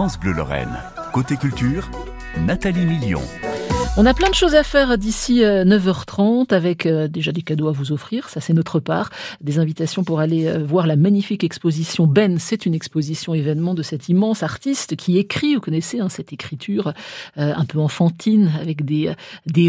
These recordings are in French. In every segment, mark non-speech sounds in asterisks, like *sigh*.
France Bleu Lorraine. Côté culture, Nathalie Million. On a plein de choses à faire d'ici 9h30 euh, avec euh, déjà des cadeaux à vous offrir, ça c'est notre part, des invitations pour aller euh, voir la magnifique exposition Ben, c'est une exposition événement de cet immense artiste qui écrit, vous connaissez hein, cette écriture un peu enfantine avec des,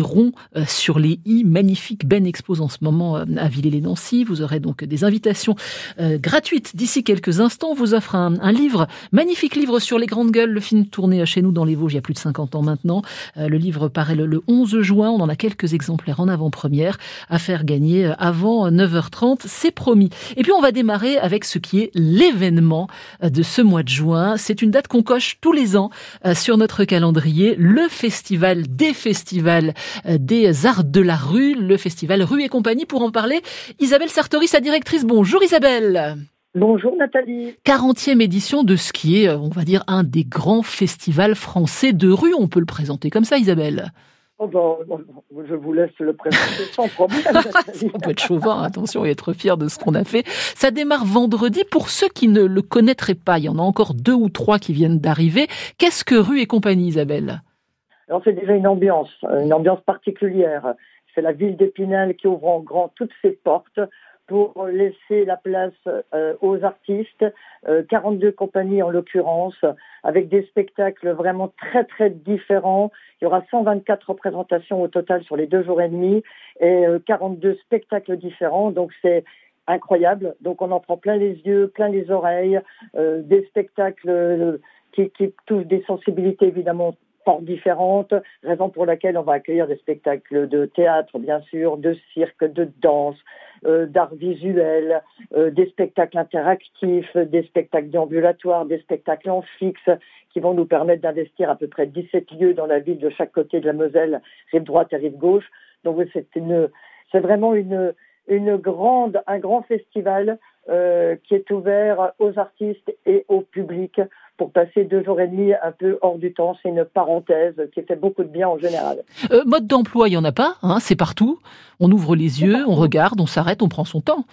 ronds sur les i, magnifique Ben expose en ce moment à Villers-les-Nancy, vous aurez donc des invitations gratuites d'ici quelques instants, on vous offre un, un, livre, magnifique livre sur les grandes gueules, le film tourné chez nous dans les Vosges il y a plus de 50 ans maintenant, le livre paraît le, 11 juin. On en a quelques exemplaires en avant-première à faire gagner euh, avant 9h30. C'est promis. Et puis on va démarrer avec ce qui est l'événement euh, de ce mois de juin. C'est une date qu'on coche tous les ans euh, sur notre calendrier. Le festival des festivals des arts de la rue, le festival Rue et compagnie. Pour en parler, Isabelle Sartori, sa directrice. Bonjour Isabelle. Bonjour Nathalie. 40e édition de ce qui est, euh, on va dire, un des grands festivals français de rue. On peut le présenter comme ça, Isabelle. Oh ben, je vous laisse le présenter sans problème. *laughs* on peut être chauvin, attention, et être fier de ce qu'on a fait. Ça démarre vendredi. Pour ceux qui ne le connaîtraient pas, il y en a encore deux ou trois qui viennent d'arriver. Qu'est-ce que Rue et compagnie, Isabelle? Alors c'est déjà une ambiance, une ambiance particulière. C'est la ville d'Épinal qui ouvre en grand toutes ses portes pour laisser la place euh, aux artistes, 42 euh, compagnies en l'occurrence, avec des spectacles vraiment très très différents. Il y aura 124 représentations au total sur les deux jours et demi et 42 euh, spectacles différents. Donc c'est incroyable. Donc on en prend plein les yeux, plein les oreilles, des spectacles qui, qui touchent des sensibilités évidemment fort différentes, raison pour laquelle on va accueillir des spectacles de théâtre, bien sûr, de cirque, de danse, d'art visuel, euh, des spectacles interactifs, des spectacles déambulatoires, des spectacles en fixe, qui vont nous permettre d'investir à peu près 17 lieux dans la ville de chaque côté de la Moselle, rive droite et rive gauche. Donc c'est une, c'est vraiment une, une grande, un grand festival euh, qui est ouvert aux artistes et au public pour passer deux jours et demi un peu hors du temps. C'est une parenthèse qui fait beaucoup de bien en général. Euh, mode d'emploi, il n'y en a pas, hein, c'est partout. On ouvre les yeux, on regarde, on s'arrête, on prend son temps.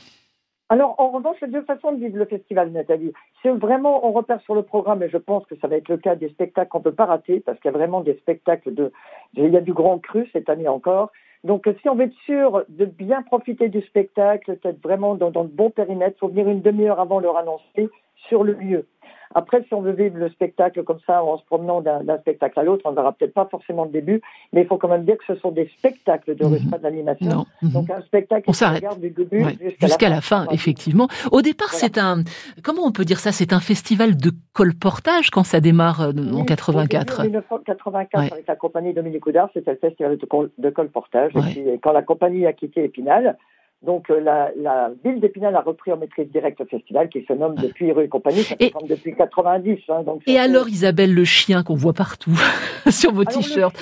Alors, en revanche, il y a deux façons de vivre le festival, Nathalie. C'est vraiment, on repère sur le programme, et je pense que ça va être le cas des spectacles qu'on ne peut pas rater, parce qu'il y a vraiment des spectacles de, il y a du grand cru cette année encore. Donc, si on veut être sûr de bien profiter du spectacle, d'être vraiment dans, dans, le bon périmètre, il faut venir une demi-heure avant le annoncer sur le lieu. Après, si on veut vivre le spectacle comme ça, en se promenant d'un spectacle à l'autre, on ne verra peut-être pas forcément le début, mais il faut quand même dire que ce sont des spectacles de rue, pas d'animation. Donc un spectacle on s'arrête. du début jusqu'à la, fin, effectivement. Au départ, c'est un, comment on peut dire ça? C'est un festival de colportage quand ça démarre euh, en 84. En 1984, avec la compagnie Dominique Oudard, c'était le festival de, colportage. Et puis, quand la compagnie a quitté Épinal, donc euh, la, la, ville d'Épinal a repris en maîtrise directe le festival qui se nomme depuis Rue et compagnie, ça et, depuis 90. Hein, donc et alors Isabelle, le chien qu'on voit partout *laughs* sur vos t-shirts,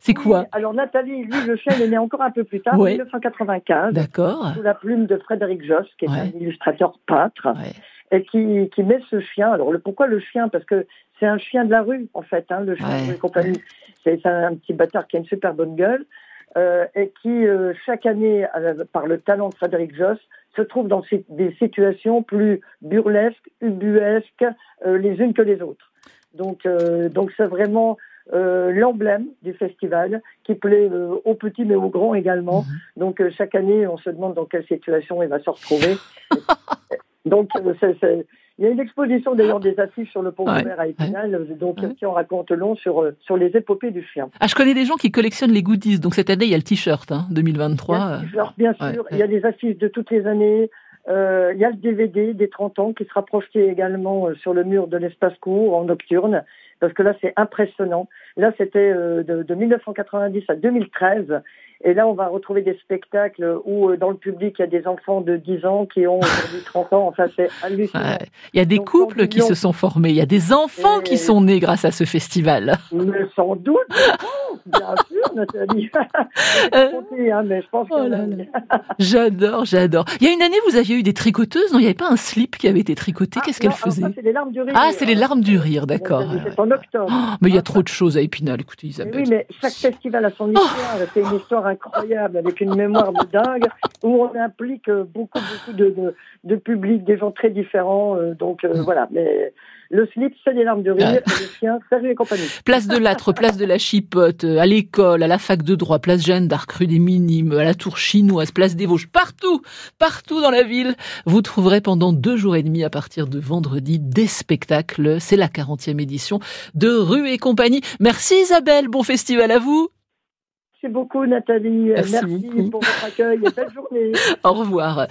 c'est quoi Alors Nathalie, lui, le chien, il est né encore un peu plus tard, en 1995. D'accord. Sous la plume de Frédéric Joss, qui est un illustrateur peintre. Et qui, qui met ce chien. Alors le, pourquoi le chien? Parce que c'est un chien de la rue en fait, hein, le chien de Rue et compagnie. C'est un petit bâtard qui a une super bonne gueule. Euh, et qui, euh, chaque année, par le talent de Frédéric Joss, se trouve dans des situations plus burlesques, ubuesques, euh, les unes que les autres. Donc, donc c'est vraiment l'emblème du festival qui plaît aux petits mais aux grands également. Mhm. Donc chaque année, on se demande dans quelle situation il va se retrouver. *laughs* donc c'est il y a une exposition d'ailleurs des affiches sur le pont ouais, à Épinal, donc qui en raconte long sur euh, sur les épopées du chien. Ah, je connais des gens qui collectionnent les goodies. Donc cette année, il y a le t-shirt, hein, 2023. Il y a bien sûr. Il y a des affiches de toutes les années. Euh, il y a le DVD des 30 ans qui sera projeté également euh, sur le mur de l'espace court en nocturne, parce que là c'est impressionnant. Là c'était de, de 1990 à 2013 et là, on va retrouver des spectacles où euh, dans le public, il y a des enfants de 10 ans qui ont aujourd'hui 30 ans. Enfin, c'est hallucinant. Il y a des couples qui se sont formés. Il y a des enfants qui sont nés grâce à ce festival. Mais sans doute. *laughs* bien sûr, Nathalie. Euh, *laughs* hein, mais je pense oh *laughs* j'adore, j'adore. Il y a une année, vous aviez eu des tricoteuses. Non, il n'y avait pas un slip qui avait été tricoté. Ah, Qu'est-ce qu'elles faisaient C'est les larmes du rire. Ah, c'est les larmes du rire, d'accord. C'est en octobre. Oh, mais il y a trop de choses à Épinal. Écoutez, Isabelle. Oui, mais chaque festival a son oh. histoire. C'est une histoire incroyable, avec une mémoire de dingue, où on implique beaucoup, beaucoup de, de, public, des gens très différents. Euh, donc euh, voilà, mais Le slip, c'est des larmes de rire. Et le chien, Serge et compagnie. *laughs* Place de l'âtre, place de la chipote, à l'école, à la fac de droit, place Jeanne d'Arc, rue des Minimes, à la tour chinoise, place des Vosges, partout, partout dans la ville, vous trouverez pendant deux jours et demi à partir de vendredi des spectacles. C'est la 40e édition de Rue et compagnie. Merci Isabelle, bon festival à vous. Merci beaucoup Nathalie. Merci, pour votre accueil et belle journée. *laughs* Au revoir.